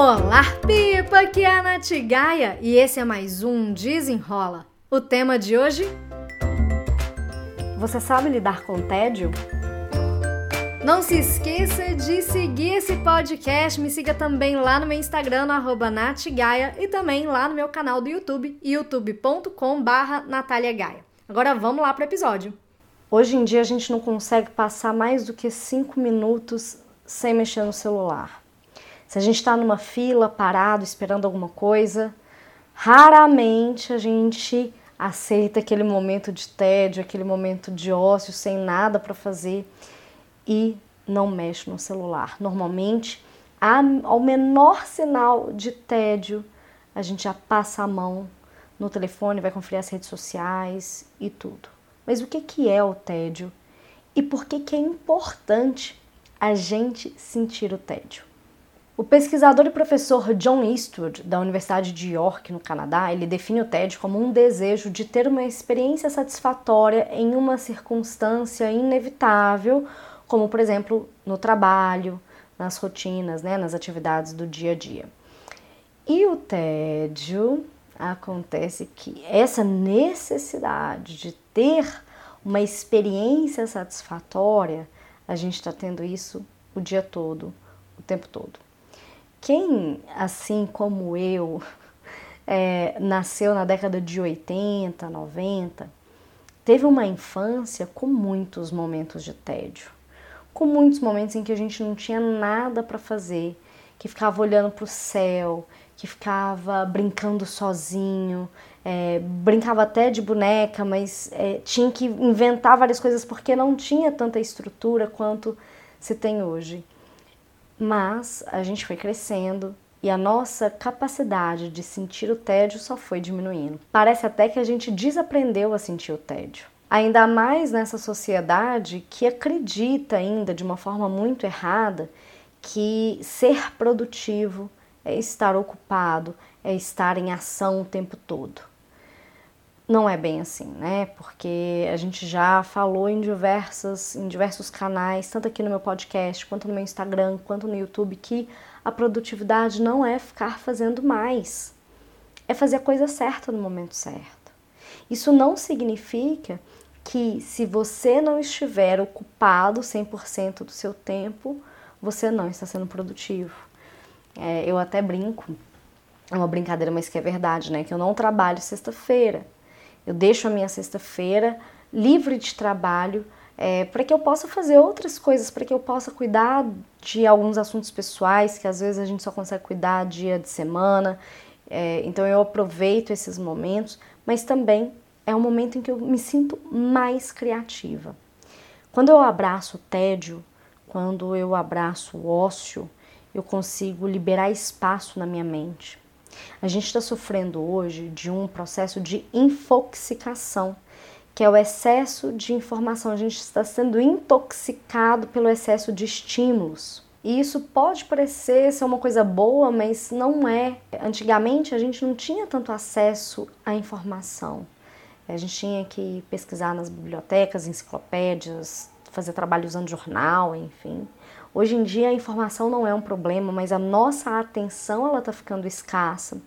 Olá, Pipa! Aqui é a Nath Gaia e esse é mais um Desenrola. O tema de hoje? Você sabe lidar com tédio? Não se esqueça de seguir esse podcast. Me siga também lá no meu Instagram, no natgaia, e também lá no meu canal do YouTube, youtube.com barra Agora vamos lá para o episódio. Hoje em dia a gente não consegue passar mais do que 5 minutos sem mexer no celular. Se a gente está numa fila, parado, esperando alguma coisa, raramente a gente aceita aquele momento de tédio, aquele momento de ócio, sem nada para fazer e não mexe no celular. Normalmente, ao menor sinal de tédio, a gente já passa a mão no telefone, vai conferir as redes sociais e tudo. Mas o que, que é o tédio e por que, que é importante a gente sentir o tédio? O pesquisador e professor John Eastwood, da Universidade de York, no Canadá, ele define o tédio como um desejo de ter uma experiência satisfatória em uma circunstância inevitável, como por exemplo no trabalho, nas rotinas, né, nas atividades do dia a dia. E o tédio acontece que essa necessidade de ter uma experiência satisfatória, a gente está tendo isso o dia todo, o tempo todo. Quem, assim como eu, é, nasceu na década de 80, 90, teve uma infância com muitos momentos de tédio, com muitos momentos em que a gente não tinha nada para fazer, que ficava olhando para o céu, que ficava brincando sozinho, é, brincava até de boneca, mas é, tinha que inventar várias coisas porque não tinha tanta estrutura quanto se tem hoje. Mas a gente foi crescendo e a nossa capacidade de sentir o tédio só foi diminuindo. Parece até que a gente desaprendeu a sentir o tédio. Ainda mais nessa sociedade que acredita ainda de uma forma muito errada que ser produtivo é estar ocupado, é estar em ação o tempo todo. Não é bem assim, né? Porque a gente já falou em diversas, em diversos canais, tanto aqui no meu podcast, quanto no meu Instagram, quanto no YouTube, que a produtividade não é ficar fazendo mais, é fazer a coisa certa no momento certo. Isso não significa que se você não estiver ocupado 100% do seu tempo, você não está sendo produtivo. É, eu até brinco, é uma brincadeira, mas que é verdade, né? Que eu não trabalho sexta-feira. Eu deixo a minha sexta-feira livre de trabalho é, para que eu possa fazer outras coisas, para que eu possa cuidar de alguns assuntos pessoais que às vezes a gente só consegue cuidar dia de semana. É, então eu aproveito esses momentos, mas também é um momento em que eu me sinto mais criativa. Quando eu abraço o tédio, quando eu abraço o ócio, eu consigo liberar espaço na minha mente. A gente está sofrendo hoje de um processo de infoxicação, que é o excesso de informação. A gente está sendo intoxicado pelo excesso de estímulos. E isso pode parecer ser uma coisa boa, mas não é. Antigamente a gente não tinha tanto acesso à informação. A gente tinha que pesquisar nas bibliotecas, enciclopédias, fazer trabalho usando jornal, enfim. Hoje em dia a informação não é um problema, mas a nossa atenção ela está ficando escassa,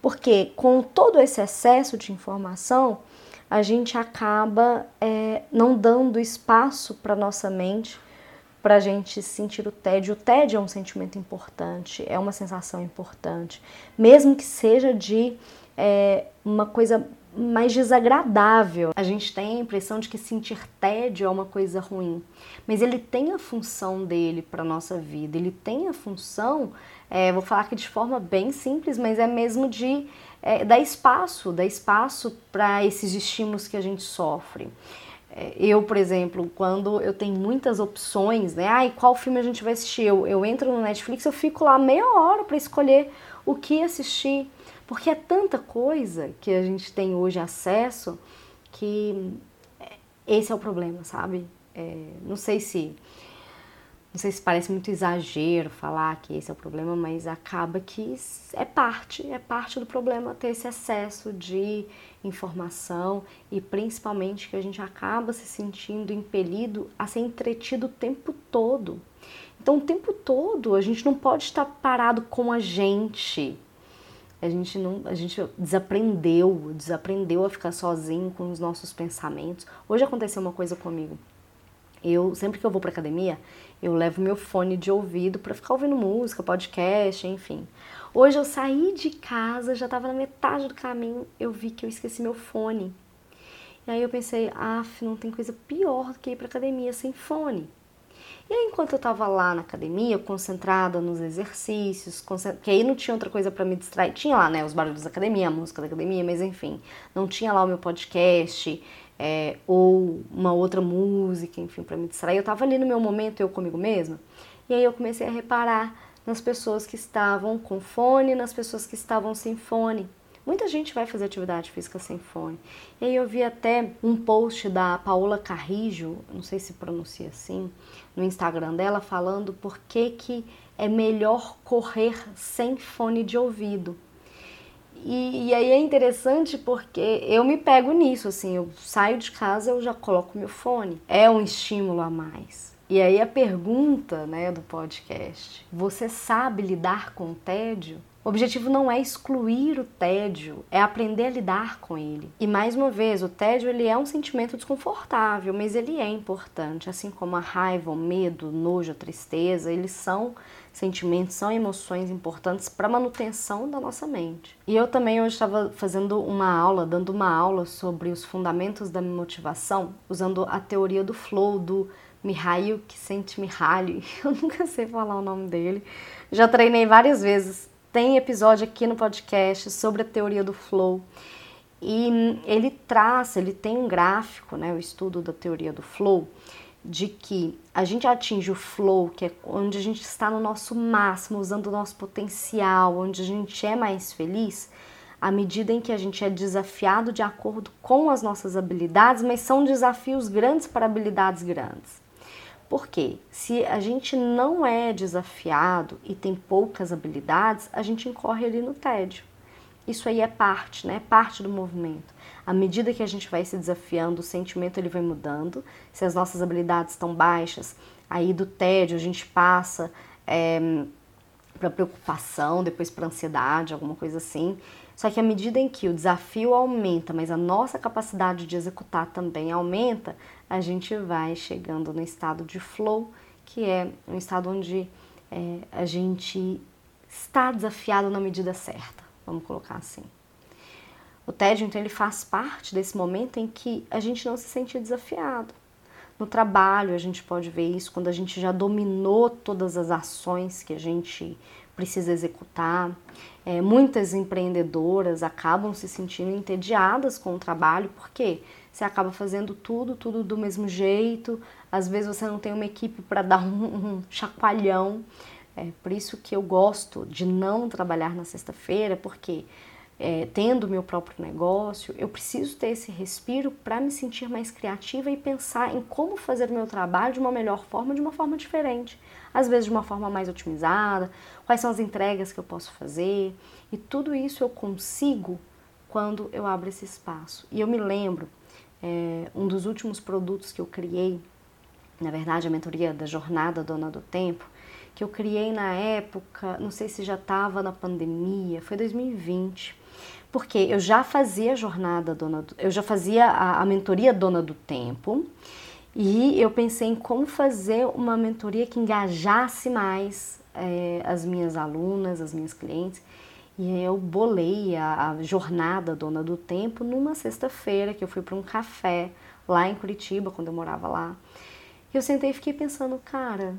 porque com todo esse excesso de informação a gente acaba é, não dando espaço para nossa mente para a gente sentir o tédio. O tédio é um sentimento importante, é uma sensação importante, mesmo que seja de é, uma coisa mais desagradável. A gente tem a impressão de que sentir tédio é uma coisa ruim, mas ele tem a função dele para nossa vida. Ele tem a função, é, vou falar aqui de forma bem simples, mas é mesmo de é, dar espaço, dar espaço para esses estímulos que a gente sofre. É, eu, por exemplo, quando eu tenho muitas opções, né? Ai, qual filme a gente vai assistir? Eu, eu entro no Netflix, eu fico lá meia hora para escolher o que assistir. Porque é tanta coisa que a gente tem hoje acesso que esse é o problema, sabe? É, não sei se Não sei se parece muito exagero falar que esse é o problema, mas acaba que é parte, é parte do problema ter esse excesso de informação e principalmente que a gente acaba se sentindo impelido a ser entretido o tempo todo. Então, o tempo todo a gente não pode estar parado com a gente. A gente não, a gente desaprendeu, desaprendeu a ficar sozinho com os nossos pensamentos. Hoje aconteceu uma coisa comigo. Eu sempre que eu vou para academia, eu levo meu fone de ouvido para ficar ouvindo música, podcast, enfim. Hoje eu saí de casa, já estava na metade do caminho, eu vi que eu esqueci meu fone. E aí eu pensei, ah, não tem coisa pior do que ir para academia sem fone. E aí, enquanto eu estava lá na academia, concentrada nos exercícios, que aí não tinha outra coisa para me distrair. Tinha lá, né, os barulhos da academia, a música da academia, mas enfim, não tinha lá o meu podcast, é, ou uma outra música, enfim, para me distrair. Eu estava ali no meu momento, eu comigo mesma, e aí eu comecei a reparar nas pessoas que estavam com fone, nas pessoas que estavam sem fone. Muita gente vai fazer atividade física sem fone. E aí eu vi até um post da Paola Carrijo, não sei se pronuncia assim, no Instagram dela, falando por que, que é melhor correr sem fone de ouvido. E, e, aí é interessante porque eu me pego nisso, assim, eu saio de casa, eu já coloco meu fone. É um estímulo a mais. E aí a pergunta, né, do podcast, você sabe lidar com o tédio? O objetivo não é excluir o tédio, é aprender a lidar com ele. E mais uma vez, o tédio ele é um sentimento desconfortável, mas ele é importante, assim como a raiva, o medo, o nojo, a tristeza, eles são sentimentos, são emoções importantes para a manutenção da nossa mente. E eu também hoje estava fazendo uma aula, dando uma aula sobre os fundamentos da motivação, usando a teoria do flow do Mihail Csikszentmihalyi. Eu nunca sei falar o nome dele. Já treinei várias vezes. Tem episódio aqui no podcast sobre a teoria do flow. E ele traça, ele tem um gráfico, né, o estudo da teoria do flow, de que a gente atinge o flow, que é onde a gente está no nosso máximo, usando o nosso potencial, onde a gente é mais feliz, à medida em que a gente é desafiado de acordo com as nossas habilidades, mas são desafios grandes para habilidades grandes. Porque se a gente não é desafiado e tem poucas habilidades, a gente incorre ali no tédio. Isso aí é parte, né? Parte do movimento. À medida que a gente vai se desafiando, o sentimento ele vai mudando. Se as nossas habilidades estão baixas, aí do tédio a gente passa é, eh, para preocupação, depois para ansiedade, alguma coisa assim. Só que à medida em que o desafio aumenta, mas a nossa capacidade de executar também aumenta, a gente vai chegando no estado de flow, que é um estado onde é, a gente está desafiado na medida certa vamos colocar assim. O tédio, então, ele faz parte desse momento em que a gente não se sente desafiado. No trabalho, a gente pode ver isso quando a gente já dominou todas as ações que a gente precisa executar. É, muitas empreendedoras acabam se sentindo entediadas com o trabalho, porque você acaba fazendo tudo, tudo do mesmo jeito. Às vezes você não tem uma equipe para dar um, um chacoalhão. É por isso que eu gosto de não trabalhar na sexta-feira, porque é, tendo meu próprio negócio, eu preciso ter esse respiro para me sentir mais criativa e pensar em como fazer o meu trabalho de uma melhor forma, de uma forma diferente. Às vezes de uma forma mais otimizada, quais são as entregas que eu posso fazer. E tudo isso eu consigo quando eu abro esse espaço. E eu me lembro, é, um dos últimos produtos que eu criei, na verdade, a mentoria da Jornada Dona do Tempo, que eu criei na época, não sei se já estava na pandemia, foi 2020. Porque eu já fazia a jornada dona do, eu já fazia a, a mentoria dona do tempo, e eu pensei em como fazer uma mentoria que engajasse mais é, as minhas alunas, as minhas clientes. E eu bolei a, a jornada dona do tempo numa sexta-feira que eu fui para um café lá em Curitiba, quando eu morava lá. E eu sentei e fiquei pensando, cara,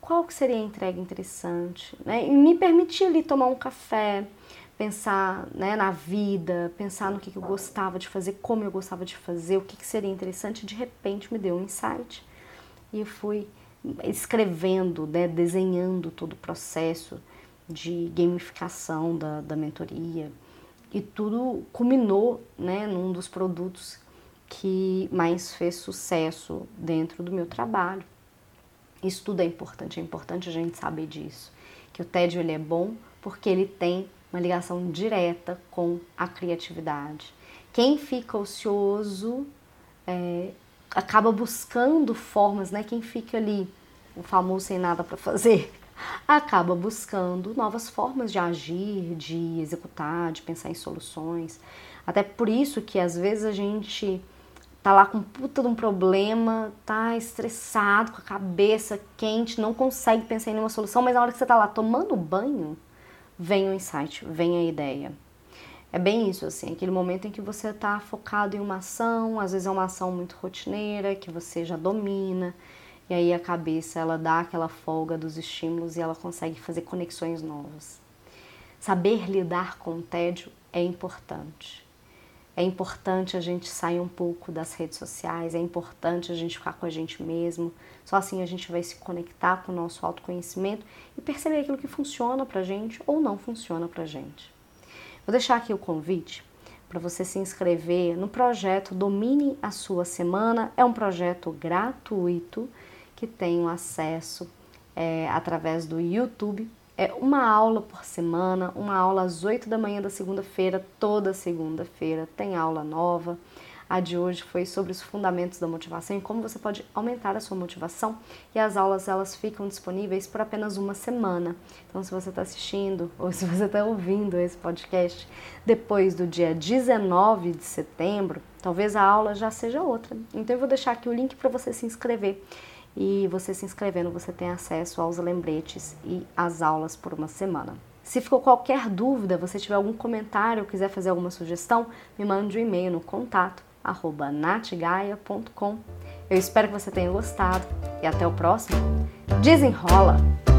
qual que seria a entrega interessante, né? E me permitir ali tomar um café, pensar né, na vida, pensar no que, que eu gostava de fazer, como eu gostava de fazer, o que, que seria interessante, de repente me deu um insight e eu fui escrevendo, né, desenhando todo o processo de gamificação da, da mentoria e tudo culminou né, num dos produtos que mais fez sucesso dentro do meu trabalho. Isso tudo é importante, é importante a gente saber disso. Que o tédio ele é bom porque ele tem uma ligação direta com a criatividade. Quem fica ocioso é, acaba buscando formas, né? Quem fica ali, o famoso sem nada para fazer, acaba buscando novas formas de agir, de executar, de pensar em soluções. Até por isso que às vezes a gente tá lá com puta de um problema, tá estressado, com a cabeça quente, não consegue pensar em nenhuma solução, mas na hora que você tá lá tomando banho, vem o insight, vem a ideia. É bem isso, assim, aquele momento em que você está focado em uma ação, às vezes é uma ação muito rotineira, que você já domina, e aí a cabeça ela dá aquela folga dos estímulos e ela consegue fazer conexões novas. Saber lidar com o tédio é importante. É importante a gente sair um pouco das redes sociais, é importante a gente ficar com a gente mesmo. Só assim a gente vai se conectar com o nosso autoconhecimento e perceber aquilo que funciona pra gente ou não funciona pra gente. Vou deixar aqui o convite para você se inscrever no projeto Domine a Sua Semana. É um projeto gratuito que tem acesso é, através do YouTube. É uma aula por semana, uma aula às 8 da manhã da segunda-feira, toda segunda-feira tem aula nova. A de hoje foi sobre os fundamentos da motivação e como você pode aumentar a sua motivação. E as aulas elas ficam disponíveis por apenas uma semana. Então, se você está assistindo ou se você está ouvindo esse podcast depois do dia 19 de setembro, talvez a aula já seja outra. Então, eu vou deixar aqui o link para você se inscrever. E você se inscrevendo, você tem acesso aos lembretes e às aulas por uma semana. Se ficou qualquer dúvida, você tiver algum comentário quiser fazer alguma sugestão, me mande um e-mail no contato natgaia.com. Eu espero que você tenha gostado e até o próximo. Desenrola!